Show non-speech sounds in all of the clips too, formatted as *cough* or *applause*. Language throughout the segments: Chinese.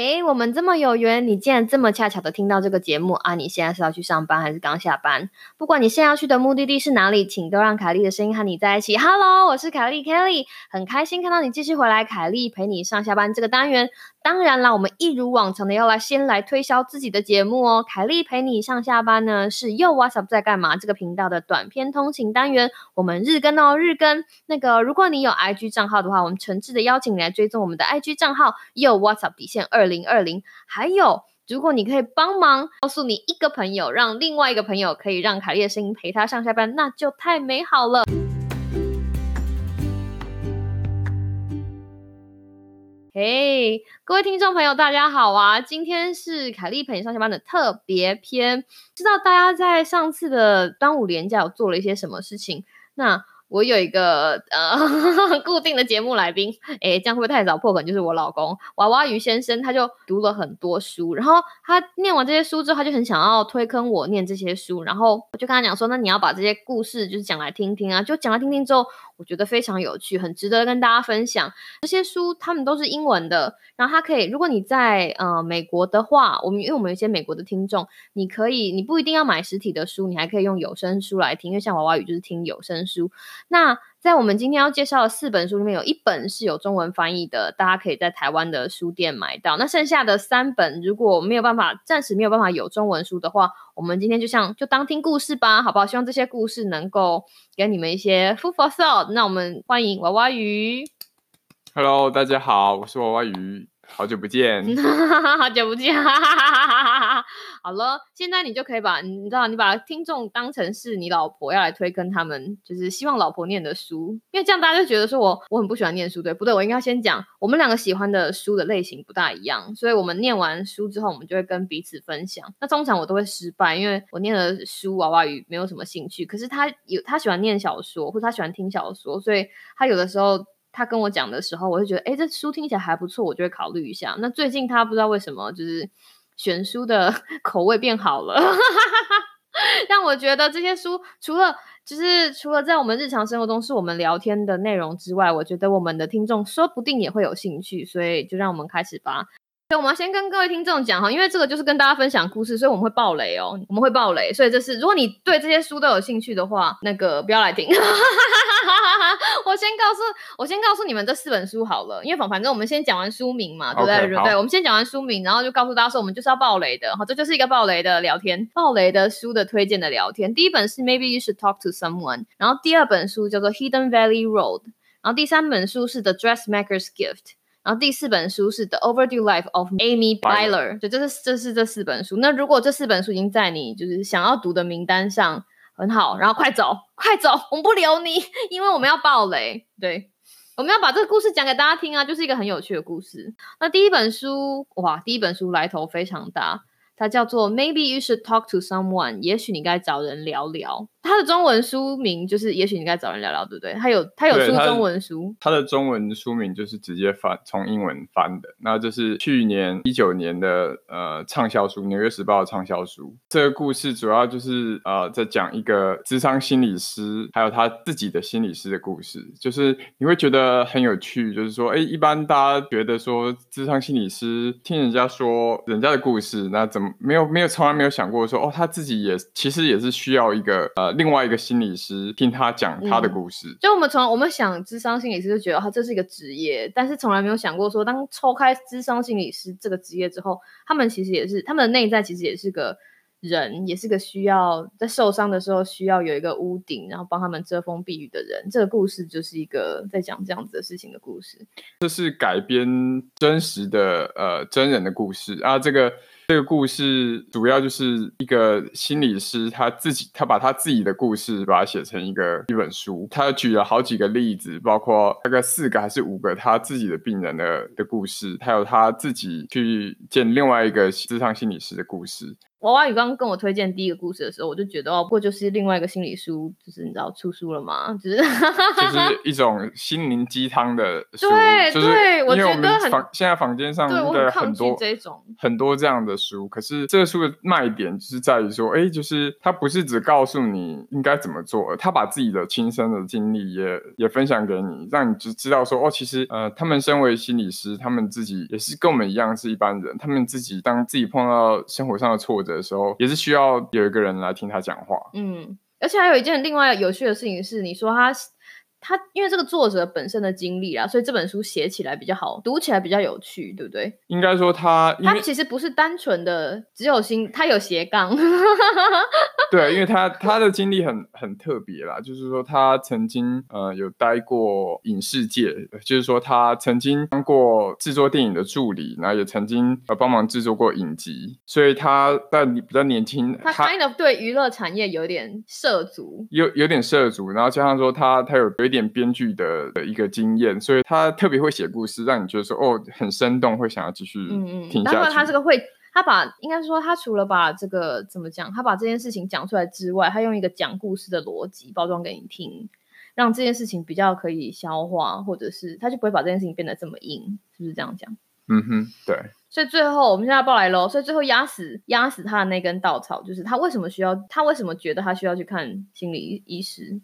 哎，我们这么有缘，你竟然这么恰巧的听到这个节目啊！你现在是要去上班还是刚下班？不管你现在要去的目的地是哪里，请都让凯莉的声音和你在一起。Hello，我是凯莉 Kelly，很开心看到你继续回来。凯莉陪你上下班这个单元。当然啦，我们一如往常的要来先来推销自己的节目哦。凯莉陪你上下班呢，是又 What's Up 在干嘛这个频道的短片通勤单元。我们日更哦，日更。那个，如果你有 IG 账号的话，我们诚挚的邀请你来追踪我们的 IG 账号又 What's Up 底线二零二零。还有，如果你可以帮忙告诉你一个朋友，让另外一个朋友可以让凯莉的声音陪他上下班，那就太美好了。哎，各位听众朋友，大家好啊！今天是凯丽陪你上下班的特别篇。知道大家在上次的端午连假有做了一些什么事情？那我有一个呃 *laughs* 固定的节目来宾，诶，这样会不会太早破梗？就是我老公娃娃鱼先生，他就读了很多书，然后他念完这些书之后，他就很想要推坑我念这些书，然后我就跟他讲说，那你要把这些故事就是讲来听听啊，就讲来听听之后。我觉得非常有趣，很值得跟大家分享。这些书他们都是英文的，然后它可以，如果你在呃美国的话，我们因为我们有一些美国的听众，你可以，你不一定要买实体的书，你还可以用有声书来听，因为像娃娃鱼就是听有声书。那在我们今天要介绍的四本书里面，有一本是有中文翻译的，大家可以在台湾的书店买到。那剩下的三本，如果没有办法，暂时没有办法有中文书的话，我们今天就像就当听故事吧，好不好？希望这些故事能够给你们一些 food for thought。那我们欢迎娃娃鱼。Hello，大家好，我是娃娃鱼。好久不见，*laughs* 好久不见，好了，现在你就可以把你知道，你把听众当成是你老婆要来推跟他们，就是希望老婆念的书，因为这样大家就觉得说我我很不喜欢念书，对不对？我应该先讲，我们两个喜欢的书的类型不大一样，所以我们念完书之后，我们就会跟彼此分享。那通常我都会失败，因为我念的书娃娃鱼没有什么兴趣，可是他有他喜欢念小说，或者他喜欢听小说，所以他有的时候。他跟我讲的时候，我就觉得，哎，这书听起来还不错，我就会考虑一下。那最近他不知道为什么，就是选书的 *laughs* 口味变好了，*laughs* 让我觉得这些书除了就是除了在我们日常生活中是我们聊天的内容之外，我觉得我们的听众说不定也会有兴趣，所以就让我们开始吧。所以我们要先跟各位听众讲哈，因为这个就是跟大家分享故事，所以我们会爆雷哦，我们会爆雷。所以这是如果你对这些书都有兴趣的话，那个不要来听。*laughs* 我先告诉我先告诉你们这四本书好了，因为反反正我们先讲完书名嘛，对不对？对，我们先讲完书名，然后就告诉大家说，我们就是要爆雷的，好，这就是一个爆雷的聊天，爆雷的书的推荐的聊天。第一本是 Maybe You Should Talk to Someone，然后第二本书叫做 Hidden Valley Road，然后第三本书是 The Dressmaker's Gift。然后第四本书是《The Overdue Life of Amy Byler》，就这是这是这四本书。那如果这四本书已经在你就是想要读的名单上，很好，然后快走，快走，我们不留你，因为我们要爆雷。对，我们要把这个故事讲给大家听啊，就是一个很有趣的故事。那第一本书，哇，第一本书来头非常大。它叫做 Maybe you should talk to someone，也许你该找人聊聊。它的中文书名就是也许你该找人聊聊，对不对？它有它有出中文书。它的中文书名就是直接翻从英文翻的，那就是去年一九年的呃畅销书，《纽约时报》的畅销书。这个故事主要就是呃在讲一个智商心理师，还有他自己的心理师的故事。就是你会觉得很有趣，就是说，哎，一般大家觉得说智商心理师听人家说人家的故事，那怎么？没有没有从来没有想过说哦，他自己也其实也是需要一个呃另外一个心理师听他讲他的故事。就我们从我们想智商心理师就觉得他这是一个职业，但是从来没有想过说当抽开智商心理师这个职业之后，他们其实也是他们的内在其实也是个。人也是个需要在受伤的时候需要有一个屋顶，然后帮他们遮风避雨的人。这个故事就是一个在讲这样子的事情的故事。这是改编真实的呃真人的故事啊。这个这个故事主要就是一个心理师他自己他把他自己的故事把它写成一个一本书。他举了好几个例子，包括大概四个还是五个他自己的病人的的故事，还有他自己去见另外一个智商心理师的故事。娃娃鱼刚刚跟我推荐第一个故事的时候，我就觉得哦，不过就是另外一个心理书，就是你知道出书了吗？就是 *laughs* 就是一种心灵鸡汤的书，对就是对我因为我们觉得现在房间上的很多这种很多这样的书，可是这个书的卖点就是在于说，哎，就是它不是只告诉你应该怎么做，他把自己的亲身的经历也也分享给你，让你就知道说，哦，其实呃，他们身为心理师，他们自己也是跟我们一样是一般人，他们自己当自己碰到生活上的挫折的时候，也是需要有一个人来听他讲话。嗯，而且还有一件另外有趣的事情是，你说他他因为这个作者本身的经历啊，所以这本书写起来比较好，读起来比较有趣，对不对？应该说他，他其实不是单纯的只有心，他有斜杠，*laughs* 对，因为他他的经历很很特别啦，就是说他曾经呃有待过影视界，就是说他曾经当过制作电影的助理，然后也曾经呃帮忙制作过影集，所以他在比较年轻，他 kind of 对娱乐产业有点涉足。有有点涉足，然后加上说他他有点编剧的的一个经验，所以他特别会写故事，让你觉得说哦很生动，会想要继续嗯嗯，当然听下去。他这个会，他把应该说他除了把这个怎么讲，他把这件事情讲出来之外，他用一个讲故事的逻辑包装给你听，让这件事情比较可以消化，或者是他就不会把这件事情变得这么硬，是不是这样讲？嗯哼，对。所以最后我们现在报来喽，所以最后压死压死他的那根稻草，就是他为什么需要，他为什么觉得他需要去看心理医师？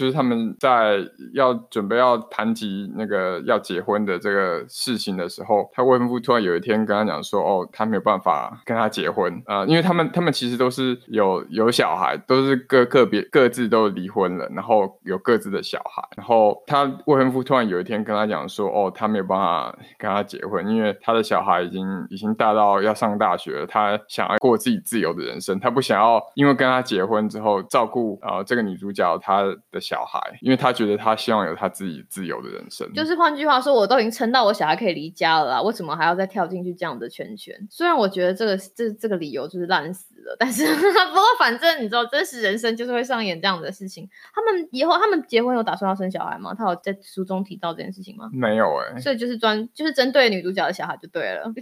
就是他们在要准备要谈及那个要结婚的这个事情的时候，他未婚夫突然有一天跟他讲说：“哦，他没有办法跟他结婚啊、呃因为他们他们其实都是有有小孩，都是个个别各自都离婚了，然后有各自的小孩。然后他未婚夫突然有一天跟他讲说：哦，他没有办法跟他结婚，因为他的小孩已经已经大到要上大学了，他想要过自己自由的人生，他不想要因为跟他结婚之后照顾啊、这个女主角她的小孩，因为他觉得他希望有他自己自由的人生。就是换句话说，我都已经撑到我小孩可以离家了啦，为什么还要再跳进去这样的圈圈？虽然我觉得这个这这个理由就是烂死了，*laughs* 但是不过反正你知道，真实人生就是会上演这样的事情。他们以后他们结婚有打算要生小孩吗？他有在书中提到这件事情吗？没有哎、所以就是专就是针对女主角的小孩就对了。*laughs*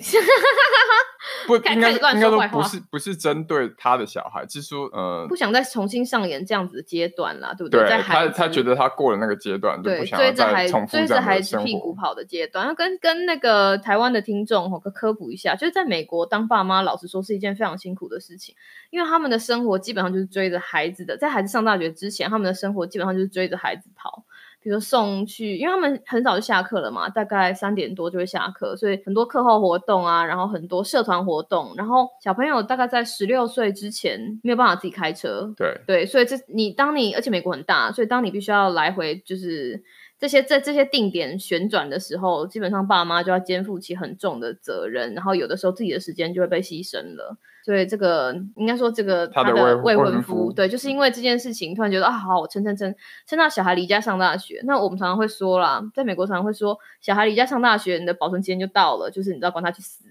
不 *laughs* 应该应该说不是不是针对他的小孩，是说呃不，想再重新上演这样子的阶段啦，对不对对他他觉得他过了那个阶段，就对不想追着孩再重复追着这样的孩子屁。股跑的阶段，要跟跟那个台湾的听众哦科科普一下，就是在美国当爸妈，老实说是一件非常辛苦的事情，因为他们的生活基本上就是追着孩子的，在孩子上大学之前，他们的生活基本上就是追着孩子跑。比如送去，因为他们很早就下课了嘛，大概三点多就会下课，所以很多课后活动啊，然后很多社团活动，然后小朋友大概在十六岁之前没有办法自己开车，对对，所以这你当你而且美国很大，所以当你必须要来回就是这些在这些定点旋转的时候，基本上爸妈就要肩负起很重的责任，然后有的时候自己的时间就会被牺牲了。所以这个应该说，这个他的的未未婚夫，夫对，就是因为这件事情，突然觉得啊，好，我撑撑撑，撑到小孩离家上大学。那我们常常会说啦，在美国常常会说，小孩离家上大学，你的保存期间就到了，就是你知道，管他去死。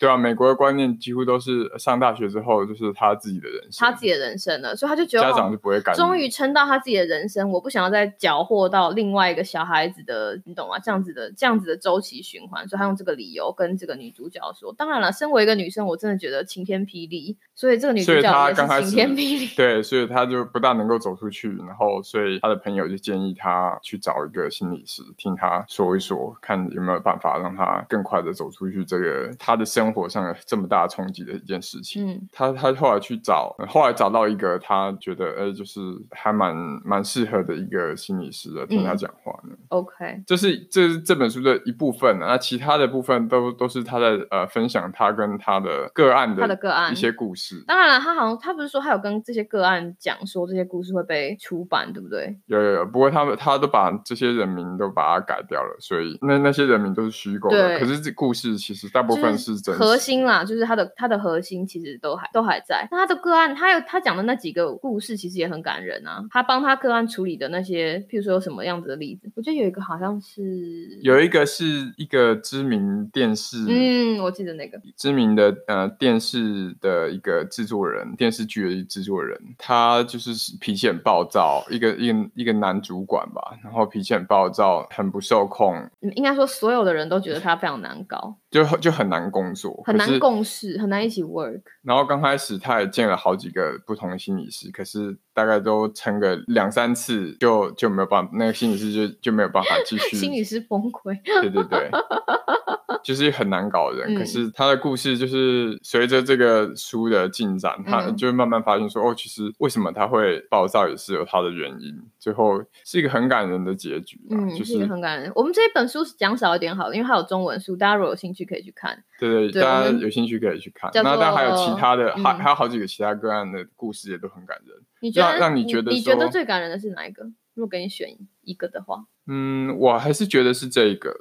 对啊，美国的观念几乎都是上大学之后就是他自己的人生，他自己的人生了，所以他就觉得家哦长就不会干预。终于撑到他自己的人生，我不想要再缴获到另外一个小孩子的，你懂吗？这样子的这样子的周期循环，所以他用这个理由跟这个女主角说。当然了，身为一个女生，我真的觉得晴天霹雳，所以这个女主角是晴天霹雳。*laughs* 对，所以她就不大能够走出去，然后所以她的朋友就建议她去找一个心理师，听她说一说，看有没有办法让她更快的走出去这个她的生活上有这么大冲击的一件事情。嗯他他后来去找，后来找到一个他觉得呃就是还蛮蛮适合的一个心理师的，听他嗯讲话呢。，OK，这是这是这本书的一部分啊，那其他的部分都都是他在呃分享他跟他的个案的他的个案一些故事。当然了，他好像他不是说他有跟这些个案讲说这些故事会被出版，对不对？有有有，不过他们他都把这些人名都把它改掉了，所以那那些人名都是虚构的。可是这故事其实大部分是真实。核心啦，就是他的他的核心其实都还都还在。那他的个案，他有他讲的那几个故事，其实也很感人啊。他帮他个案处理的那些，譬如说有什么样子的例子，我觉得有一个好像是，有一个是一个知名电视，嗯，我记得那个，知名的呃电视的一个制作人，电视剧的制作人，他就是脾气很暴躁，一个一个一个男主管吧，然后脾气很暴躁，很不受控，嗯应该说所有的人都觉得他非常难搞。就就很难工作，很难共事，很难一起 work。然后刚开始他也见了好几个不同的心理师，可是大概都撑个两三次就就没有办法，那个心理师就就没有办法继续。心理师崩溃。对对对，*laughs* 就是很难搞的人。嗯可是他的故事就是随着这个书的进展，他嗯就会慢慢发现说，哦，其实为什么他会暴躁也是有他的原因。最后是一个很感人的结局啊，嗯，就是一个很感人。我们这一本书讲少一点好了，因为它有中文书，大家如果有兴趣可以去看。对对，大家有兴趣可以去看。叫那但还有其他的，还嗯还有好几个其他个案的故事也都很感人。你觉得让让你觉得你觉得最感人的是哪一个？如果给你选一个的话，嗯，我还是觉得是这个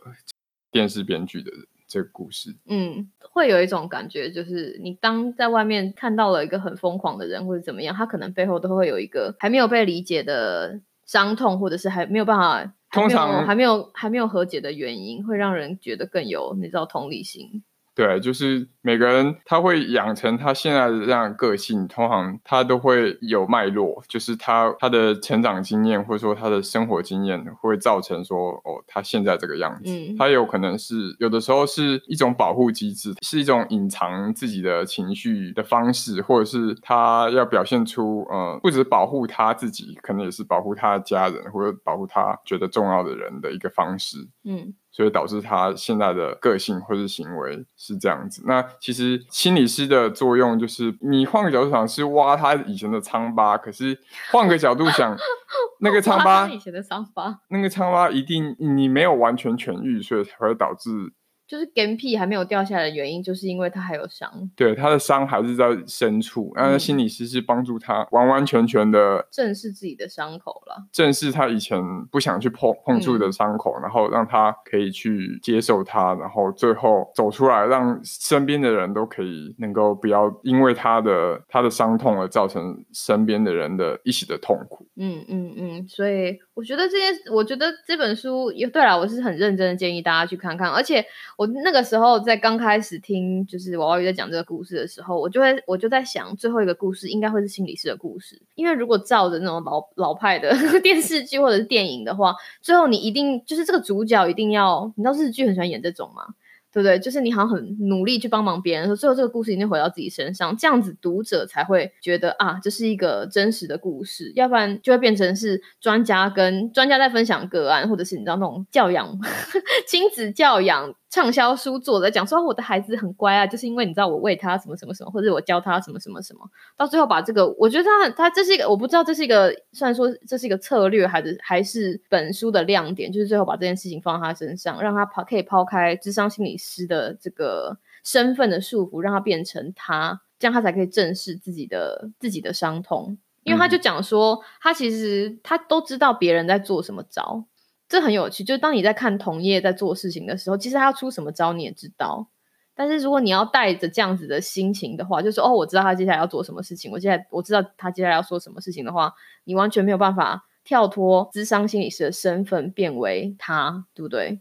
电视编剧的这个故事。嗯，会有一种感觉，就是你当在外面看到了一个很疯狂的人或者怎么样，他可能背后都会有一个还没有被理解的伤痛，或者是还没有办法，通常还没有还没有和解的原因，会让人觉得更有你知道同理心。对，就是每个人他会养成他现在的这样的个性，通常他都会有脉络，就是他他的成长经验或者说他的生活经验会造成说哦他现在这个样子。嗯他有可能是有的时候是一种保护机制，是一种隐藏自己的情绪的方式，或者是他要表现出呃不止保护他自己，可能也是保护他的家人或者保护他觉得重要的人的一个方式。嗯所以导致他现在的个性或是行为是这样子。那其实心理师的作用就是，你换个角度想是挖他以前的疮疤，可是换个角度想，*laughs* 那个疮哇疤，以前的伤疤，那个疮疤一定你没有完全痊愈，所以才会导致就是干屁还没有掉下来的原因，就是因为他还有伤，对他的伤还是在深处。那嗯心理师是帮助他完完全全的正视自己的伤口了。正视他以前不想去碰碰触嗯的伤口，然后让他可以去接受它，然后最后走出来，让身边的人都可以能够不要因为他的他的伤痛而造成身边的人的一起的痛苦。嗯嗯嗯，所以我觉得这件，我觉得这本书也对了，我是很认真的建议大家去看看。而且我那个时候在刚开始听就是娃娃鱼在讲这个故事的时候，我就会我就在想，最后一个故事应该会是心理师的故事，因为如果照着那种老老派的 *laughs* 电视剧或者是电影的话，最后你一定就是这个主角一定要，你知道日剧很喜欢演这种吗？对不对？就是你好像很努力去帮忙别人说，最后这个故事一定回到自己身上，这样子读者才会觉得啊，这是一个真实的故事，要不然就会变成是专家跟专家在分享个案，或者是你知道那种教养 *laughs* 亲子教养畅销书作者讲说、我的孩子很乖啊，就是因为你知道我喂他什么什么什么，或者我教他什么什么什么，到最后把这个，我觉得他他这是一个，我不知道这是一个，虽然说这是一个策略，还是还是本书的亮点，就是最后把这件事情放在他身上，让他抛可以抛开智商心理师的这个身份的束缚，让他变成他，这样他才可以正视自己的自己的伤痛。因为他就讲说，他其实他都知道别人在做什么招，这很有趣。就是当你在看同业在做事情的时候，其实他要出什么招你也知道。但是如果你要带着这样子的心情的话，就说哦，我知道他接下来要做什么事情，我接下来我知道他接下来要说什么事情的话，你完全没有办法跳脱智商心理师的身份，变为他，对不对？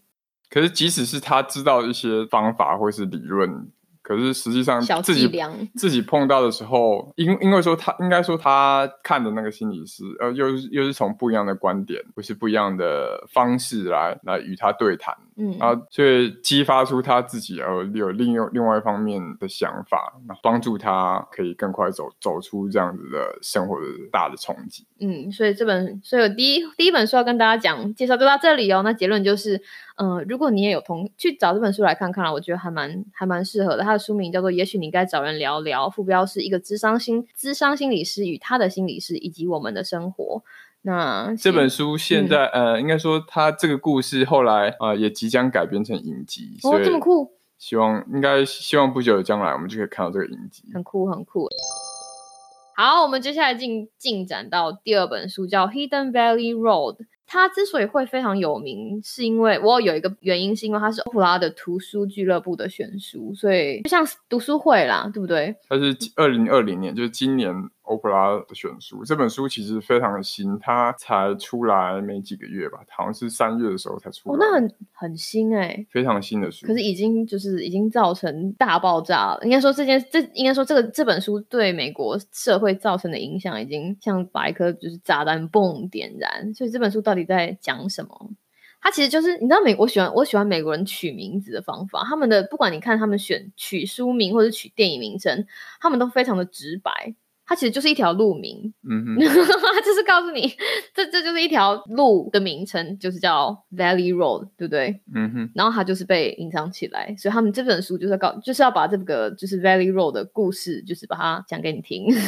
可是即使是他知道一些方法或是理论，可是实际上自己自己碰到的时候，因因为说他应该说他看的那个心理师，呃，又是又是从不一样的观点或是不一样的方式来来与他对谈，嗯，然后所以激发出他自己呃有另有另外一方面的想法，帮助他可以更快走走出这样子的生活的大的冲击。嗯，所以这本，所以我第一第一本书要跟大家讲介绍就到这里哦。那结论就是，嗯、如果你也有同去找这本书来看看啦，我觉得还蛮还蛮适合的。它的书名叫做《也许你该找人聊聊》，副标是一个智商心智商心理师与他的心理师以及我们的生活。那这本书书现在、呃，应该说他这个故事后来呃也即将改编成影集，哦这么酷，希望应该希望不久的将来我们就可以看到这个影集。很酷很酷。好，我们接下来进进展到第二本书，叫《Hidden Valley Road》。它之所以会非常有名，是因为我有一个原因，是因为它是欧普拉的图书俱乐部的选书，所以就像读书会啦，对不对？它是二零二零年，就是今年欧普拉的选书。这本书其实非常的新，它才出来没几个月吧，好像是三月的时候才出哦，那很很新哎、非常新的书。可是已经就是已经造成大爆炸了。应该说这件这应该说这个这本书对美国社会造成的影响，已经像把一颗就是炸弹嘣点燃。所以这本书到底在讲什么？它其实就是你知道美，我喜欢我喜欢美国人取名字的方法，他们的不管你看他们选取书名或者取电影名称，他们都非常的直白。它其实就是一条路名，嗯哼，*laughs* 就是告诉你，这这就是一条路的名称，就是叫 Valley Road，对不对？嗯哼，然后它就是被隐藏起来，所以他们这本书就是告，就是要把这个就是 Valley Road 的故事，就是把它讲给你听。*laughs*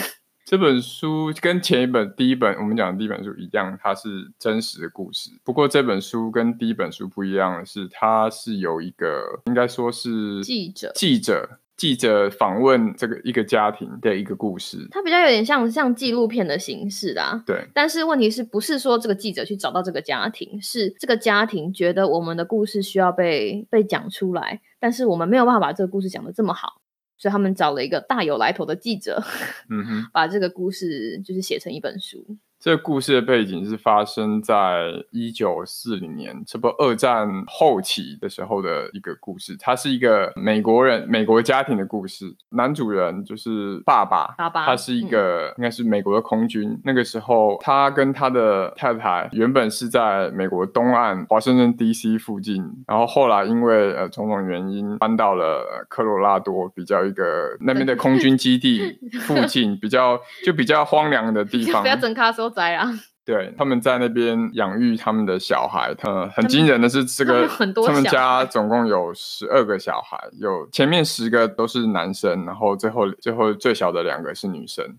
这本书跟前一本第一本我们讲的第一本书一样，它是真实的故事。不过这本书跟第一本书不一样的是，它是有一个应该说是记者记者。记者访问这个一个家庭的一个故事，它比较有点像像纪录片的形式啦。对，但是问题是不是说这个记者去找到这个家庭，是这个家庭觉得我们的故事需要被被讲出来，但是我们没有办法把这个故事讲得这么好，所以他们找了一个大有来头的记者，嗯哼，*laughs* 把这个故事就是写成一本书。这个故事的背景是发生在一九四零年，这不二战后期的时候的一个故事。它是一个美国人、美国家庭的故事。男主人就是爸爸，爸爸，他是一个应该是美国的空军。那个时候，他跟他的太太原本是在美国东岸华盛顿 D.C. 附近，然后后来因为呃种种原因搬到了科罗拉多，比较一个那边的空军基地附近，比较就比较荒凉的地 *laughs* 方。不要整卡说。灾啊！对，他们在那边养育他们的小孩。嗯，很惊人的是，这个他们家总共有十二个小孩，有前面十个都是男生，然后最后最后最小的两个是女生。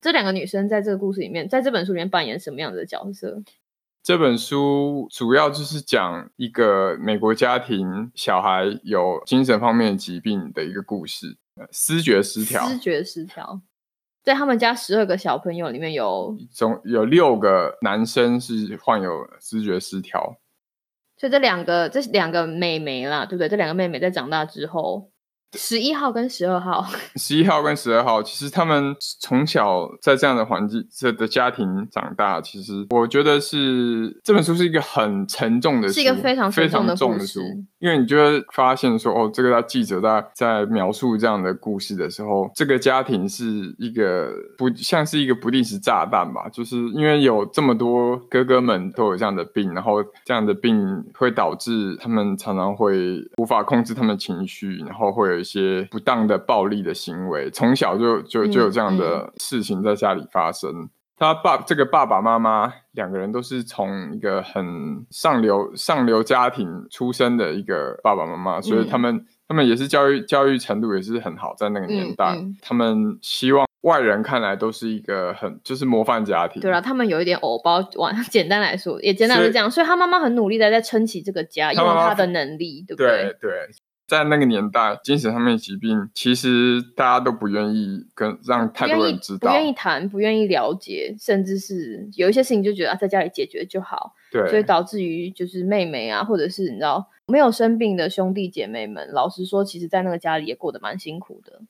这两个女生在这个故事里面，在这本书里面扮演什么样的角色？这本书主要就是讲一个美国家庭小孩有精神方面疾病的一个故事，思觉失调，思觉失调。在他们家十二个小朋友里面有总有六个男生是患有知觉失调，所以这两个这两个妹妹啦，对不对？这两个妹妹在长大之后。十一号跟十二号，*laughs* 十一号跟十二号，其实他们从小在这样的环境、这的家庭长大，其实我觉得是这本书是一个很沉重的，是一个非常非常重的书，因为你就会发现说，哦，这个记者在在描述这样的故事的时候，这个家庭是一个不像是一个不定时炸弹吧，就是因为有这么多哥哥们都有这样的病，然后这样的病会导致他们常常会无法控制他们情绪，然后会有。一些不当的暴力的行为，从小就就就有这样的事情在家里发生。他爸这个爸爸妈妈两个人都是从一个很上流上流家庭出生的一个爸爸妈妈，所以他们他们也是教育教育程度也是很好，在那个年代，他们希望外人看来都是一个很就是模范家庭。对啊，他们有一点偶包，往 *laughs* 简单来说也简单是这样，所以他妈妈很努力的在撑起这个家，用他的能力，对不对？对。在那个年代，精神上面疾病其实大家都不愿意跟让太多人知道，不愿意谈，不愿意了解，甚至是有一些事情就觉得在家里解决就好。对，所以导致于就是妹妹啊，或者是你知道没有生病的兄弟姐妹们，老实说，其实在那个家里也过得蛮辛苦的。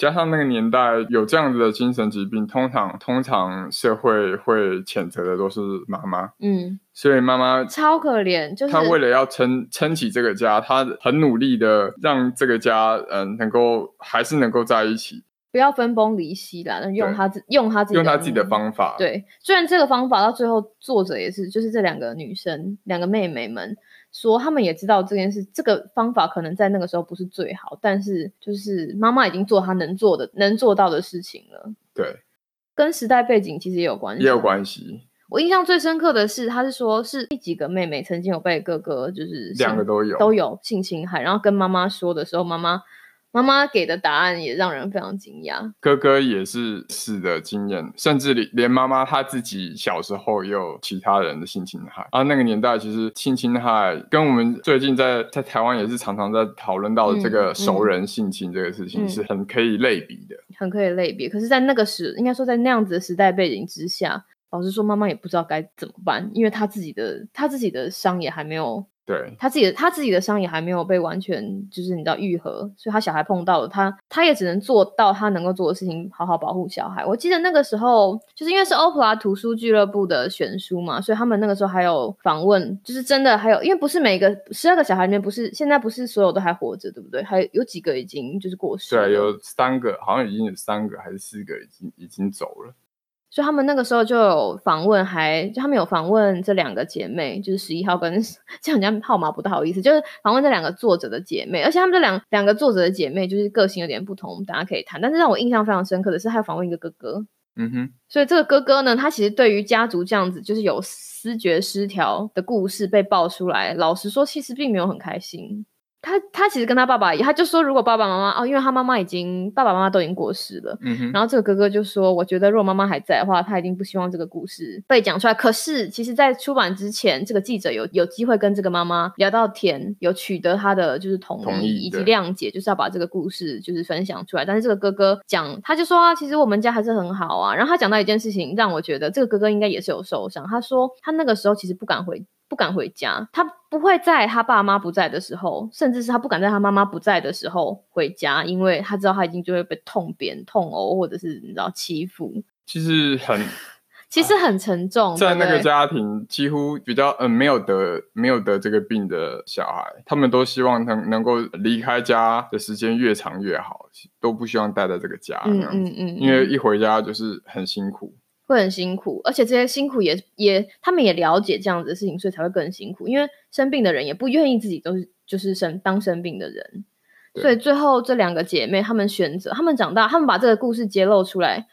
加上那个年代有这样子的精神疾病，通常通常社会会谴责的都是妈妈，嗯，所以妈妈超可怜，就是她为了要撑撑起这个家，她很努力的让这个家，嗯，能够还是能够在一起，不要分崩离析啦，用她自用她自己用她自己的方法，对，虽然这个方法到最后作者也是，就是这两个女生，两个妹妹们。说他们也知道这件事，这个方法可能在那个时候不是最好，但是就是妈妈已经做她能做的、能做到的事情了。对，跟时代背景其实也有关系，也有关系。我印象最深刻的是，他是说是第几个妹妹曾经有被哥哥就是两个都有都有性侵害，然后跟妈妈说的时候，妈妈。妈妈给的答案也让人非常惊讶。哥哥也是死的经验，甚至连连妈妈她自己小时候也有其他人的性侵害。啊，那个年代其实性侵害跟我们最近在在台湾也是常常在讨论到的这个熟人性侵这个事情是很可以类比的，很可以类比。可是，在那个时，应该说在那样子的时代背景之下，老实说，妈妈也不知道该怎么办，因为她自己的她自己的伤也还没有。对她自己的她自己的伤也还没有被完全就是你知道愈合，所以她小孩碰到了她，她也只能做到她能够做的事情，好好保护小孩。我记得那个时候就是因为是欧普拉图书俱乐部的选书嘛，所以他们那个时候还有访问，就是真的还有，因为不是每个十二个小孩里面不是现在不是所有都还活着，对不对？还有几个已经就是过世。对，有三个，好像已经有三个还是四个已经已经走了。所以他们那个时候就有访问，还就他们有访问这两个姐妹，就是十一号跟这样讲号码不太好意思，就是访问这两个作者的姐妹，而且他们这两两个作者的姐妹就是个性有点不同，大家可以谈。但是让我印象非常深刻的是，还有访问一个哥哥，嗯哼，所以这个哥哥呢，他其实对于家族这样子就是有思觉失调的故事被爆出来，老实说，其实并没有很开心。他他其实跟他爸爸，他就说，如果爸爸妈妈哦，因为他妈妈已经爸爸妈妈都已经过世了，嗯哼，然后这个哥哥就说，我觉得如果妈妈还在的话，他一定不希望这个故事被讲出来。可是其实，在出版之前，这个记者有有机会跟这个妈妈聊到天，有取得他的就是同同意以及谅解，就是要把这个故事就是分享出来。但是这个哥哥讲，他就说啊，其实我们家还是很好啊。然后他讲到一件事情，让我觉得这个哥哥应该也是有受伤。他说他那个时候其实不敢回。不敢回家，他不会在他爸妈不在的时候，甚至是他不敢在他妈妈不在的时候回家，因为他知道他已经就会被痛扁、痛殴，或者是你知道欺负，其实很 *laughs* 其实很沉重。在那个家庭，几乎比较嗯没有得没有得这个病的小孩，他们都希望能能够离开家的时间越长越好，都不希望待在这个家这嗯嗯嗯，因为嗯一回家就是很辛苦。会很辛苦，而且这些辛苦也也他们也了解这样子的事情，所以才会更辛苦。因为生病的人也不愿意自己都是就是生当生病的人，所以最后这两个姐妹她们选择，她们长大，她们把这个故事揭露出来，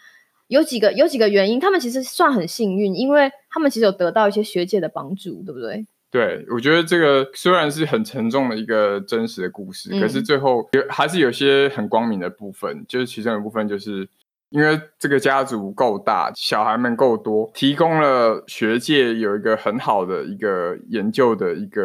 有几个有几个原因，她们其实算很幸运，因为她们其实有得到一些学界的帮助，对不对？对，我觉得这个虽然是很沉重的一个真实的故事，嗯可是最后有还是有些很光明的部分，就是其中一部分就是。因为这个家族够大，小孩们够多，提供了学界有一个很好的一个研究的一个，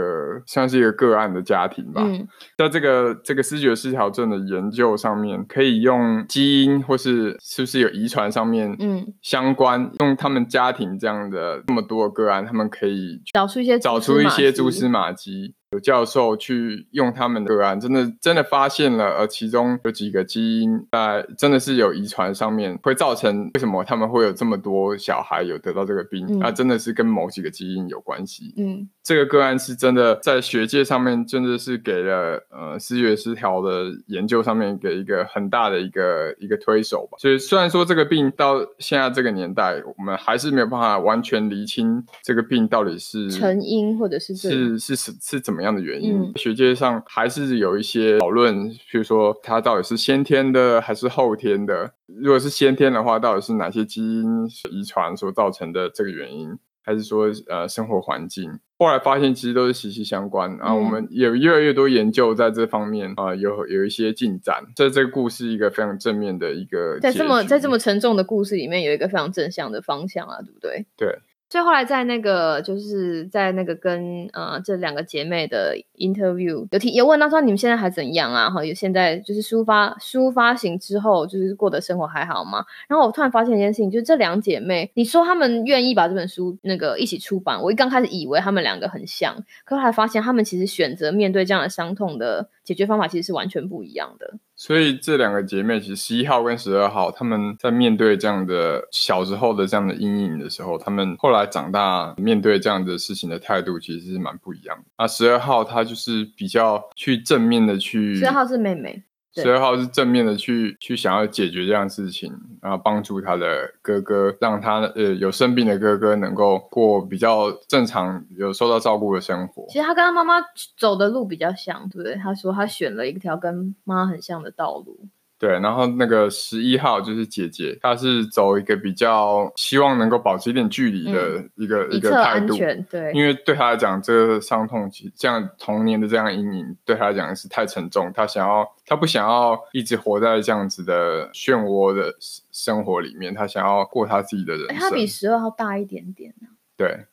算是一个个案的家庭吧。嗯在这个这个视觉失调症的研究上面，可以用基因或是是不是有遗传上面嗯，相关，用他们家庭这样的这么多的个案，他们可以找出一些找出一些蛛蛛丝马迹。有教授去用他们的个案，真的真的发现了，呃，其中有几个基因在真的是有遗传上面会造成为什么他们会有这么多小孩有得到这个病，嗯那真的是跟某几个基因有关系。嗯这个个案是真的在学界上面真的是给了呃视觉失调的研究上面给一个很大的一个一个推手吧。所以虽然说这个病到现在这个年代，我们还是没有办法完全厘清这个病到底是成因或者是是是是是怎么样的原因？嗯学界上还是有一些讨论，比如说它到底是先天的还是后天的。如果是先天的话，到底是哪些基因遗传所造成的这个原因，还是说呃生活环境？后来发现其实都是息息相关，然后我们有越来越多研究在这方面啊、呃有有一些进展。这这个故事一个非常正面的一个在这么在这么沉重的故事里面有一个非常正向的方向啊，对不对？对。所以后来在那个就是在那个跟呃这两个姐妹的 interview 有提有问到说你们现在还怎样啊？哈，有现在就是书发书发行之后就是过的生活还好吗？然后我突然发现一件事情，就是这两姐妹，你说她们愿意把这本书那个一起出版，我一刚开始以为她们两个很像，可后来发现她们其实选择面对这样的伤痛的解决方法其实是完全不一样的。所以这两个姐妹，其实十一号跟十二号，她们在面对这样的小时候的这样的阴影的时候，她们后来长大面对这样的事情的态度，其实是蛮不一样的。那十二号她就是比较去正面的去，十二号是妹妹，十二号是正面的去去想要解决这样事情，然后帮助他的哥哥，让他呃有生病的哥哥能够过比较正常、有受到照顾的生活。其实他跟他妈妈走的路比较像，对不对？他说他选了一条跟妈很像的道路。对，然后那个十一号就是姐姐，她是走一个比较希望能够保持一点距离的一个、一个态度，对，因为对她来讲，这个伤痛其实这样童年的这样阴影对她来讲是太沉重，她想要，她不想要一直活在这样子的漩涡的生活里面，她想要过她自己的人哎，生。她比十二号大一点点呢、对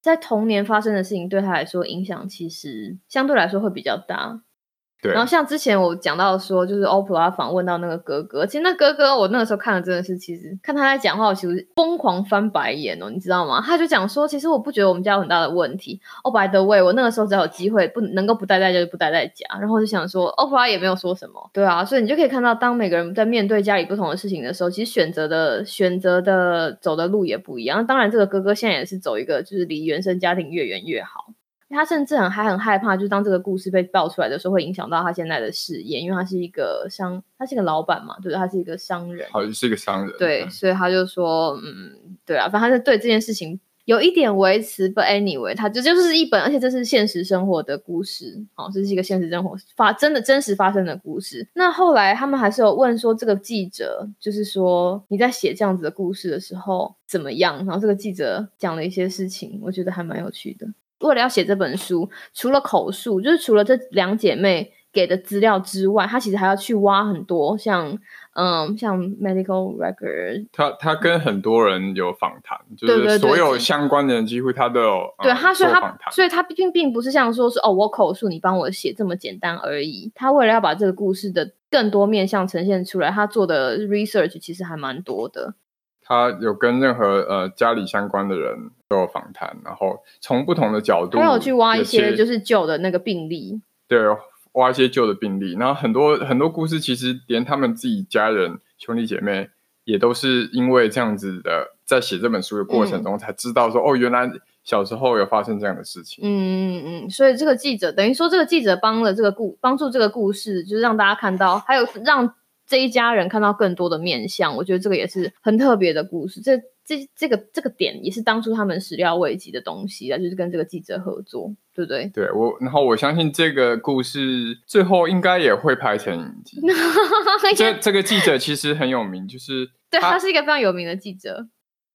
在童年发生的事情对她来说影响其实相对来说会比较大。然后像之前我讲到说，就是欧普拉访问到那个哥哥，其实那哥哥我那个时候看了真的是，其实看他在讲话，我其实疯狂翻白眼哦，你知道吗？他就讲说，其实我不觉得我们家有很大的问题。哦，by the way，我那个时候只要有机会不能够不待在家就不待在家，然后我就想说，欧普拉也没有说什么，对啊，所以你就可以看到，当每个人在面对家里不同的事情的时候，其实选择的选择的走的路也不一样。当然，这个哥哥现在也是走一个就是离原生家庭越远越好。他甚至很还很害怕，就是当这个故事被爆出来的时候，会影响到他现在的事业，因为他是一个商，他是一个老板嘛，对？他是一个商人，好像是一个商人。对，所以他就说，嗯，对啊，反正他是对这件事情有一点维持。But anyway，他就就是一本，而且这是现实生活的故事，哦，这是一个现实生活发真的真实发生的故事。那后来他们还是有问说，这个记者就是说你在写这样子的故事的时候怎么样？然后这个记者讲了一些事情，我觉得还蛮有趣的。为了要写这本书，除了口述，就是除了这两姐妹给的资料之外，她其实还要去挖很多像。嗯，像 medical record，她她跟很多人有访谈，就是所有相关的人几乎他都有对他，所以他所以他并并不是像说是哦，我口述你帮我写这么简单而已。他为了要把这个故事的更多面向呈现出来，他做的 research 其实还蛮多的。他有跟任何呃家里相关的人都有访谈，然后从不同的角度，还有去挖一些就是旧的那个病例。对。挖一些旧的病例，然后很多很多故事，其实连他们自己家人兄弟姐妹也都是因为这样子的，在写这本书的过程中才知道说，哦，原来小时候有发生这样的事情。嗯嗯嗯，所以这个记者等于说，这个记者帮了这个故帮助这个故事，就是让大家看到，还有让这一家人看到更多的面相。我觉得这个也是很特别的故事。这这这个这个点也是当初他们始料未及的东西啊，就是跟这个记者合作。对不对？对我，然后我相信这个故事最后应该也会拍成影集。*laughs* 这这个记者其实很有名，就是 *laughs* 对他是一个非常有名的记者。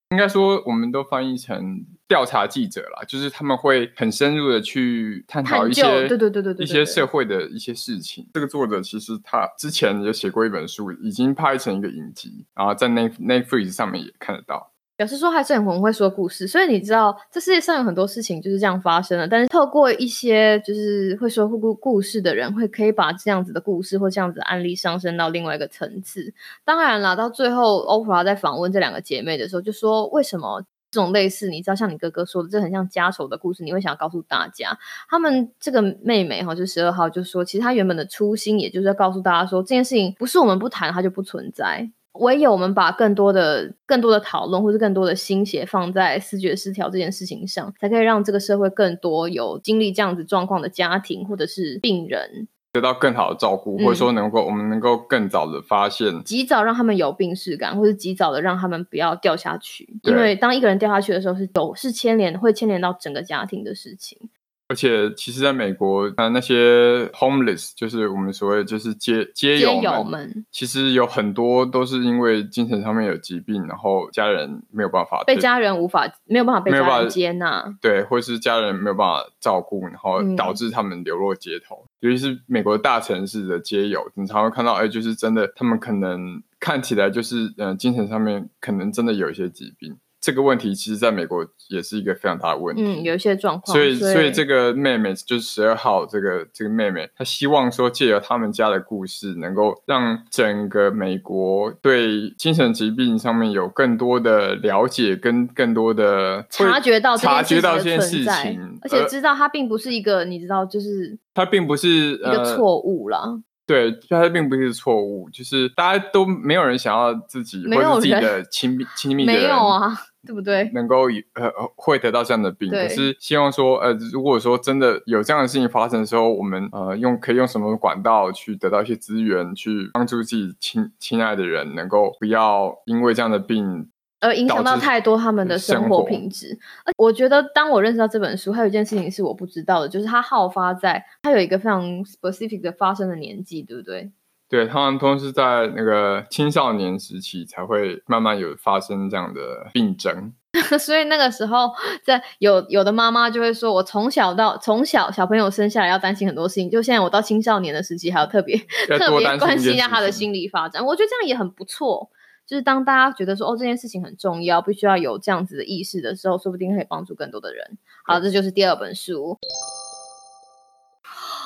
应该说，我们都翻译成调查记者啦，就是他们会很深入的去探讨一些对对对对对一些社会的一些事情。这个作者其实他之前也写过一本书，已经拍成一个影集，然后在 Net Netflix 上面也看得到。表示说还是很会说故事，所以你知道这世界上有很多事情就是这样发生的。但是透过一些就是会说故故事的人，会可以把这样子的故事或这样子的案例上升到另外一个层次。当然了，到最后欧普拉在访问这两个姐妹的时候，就说为什么这种类似你知道像你哥哥说的，这很像家仇的故事，你会想要告诉大家，他们这个妹妹哈，就十二号就说，其实她原本的初心，也就是要告诉大家说，这件事情不是我们不谈，它就不存在。唯有我们把更多的、更多的讨论，或是更多的心血放在视觉失调这件事情上，才可以让这个社会更多有经历这样子状况的家庭或者是病人得到更好的照顾，或者说能够我们能够更早的发现，及早让他们有病视感，或者及早的让他们不要掉下去。因为当一个人掉下去的时候，是有是牵连，会牵连到整个家庭的事情。而且，其实，在美国，啊，那些 homeless，就是我们所谓就是街街友们，其实有很多都是因为精神上面有疾病，然后家人没有办法被家人无法没有办法被家人接纳，对，或是家人没有办法照顾，然后导致他们流落街头。尤其是美国大城市的街友，你常会看到，哎，就是真的，他们可能看起来就是，嗯，精神上面可能真的有一些疾病。这个问题其实在美国也是一个非常大的问题，嗯，有一些状况，所以所以这个妹妹就是十二号这个这个妹妹，她希望说借由他们家的故事，能够让整个美国对精神疾病上面有更多的了解，跟更多的察觉到察觉到这件事情，而且知道它并不是一个你知道，就是它并不是一个错误了。对，它并不是错误，就是大家都没有人想要自己或者自己的亲密亲密的人，没有啊。对不对？能够呃会得到这样的病，可是希望说呃，如果说真的有这样的事情发生的时候，我们呃用可以用什么管道去得到一些资源，去帮助自己亲亲爱的人，能够不要因为这样的病而影响到太多他们的生活品质。而我觉得，当我认识到这本书，还有一件事情是我不知道的，就是它好发在它有一个非常 specific 的发生的年纪，对不对？对，他们都是在那个青少年时期才会慢慢有发生这样的病症，*laughs* 所以那个时候，在有有的妈妈就会说，我从小到从小小朋友生下来要担心很多事情，就现在我到青少年的时期还要特别特别关心一下他的心理发展。我觉得这样也很不错，就是当大家觉得说哦这件事情很重要，必须要有这样子的意识的时候，说不定可以帮助更多的人。好，这就是第二本书。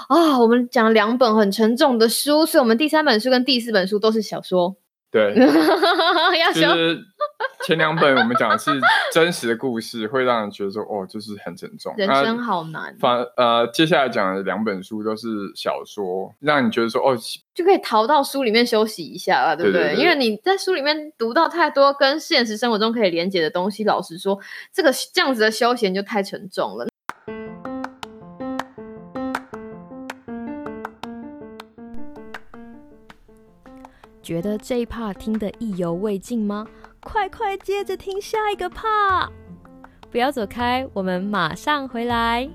啊，我们讲两本很沉重的书，所以我们第三本书跟第四本书都是小说。对，*laughs* 就是 *laughs* 前两本我们讲的是真实的故事，会让人觉得说哦，就是很沉重，人生好难。反呃，接下来讲的两本书都是小说，让你觉得说哦，就可以逃到书里面休息一下了，对不对？因为你在书里面读到太多跟现实生活中可以连接的东西，老实说，这个这样子的休闲就太沉重了。觉得这一 part 听得意犹未尽吗？快快接着听下一个 part，不要走开，我们马上回来。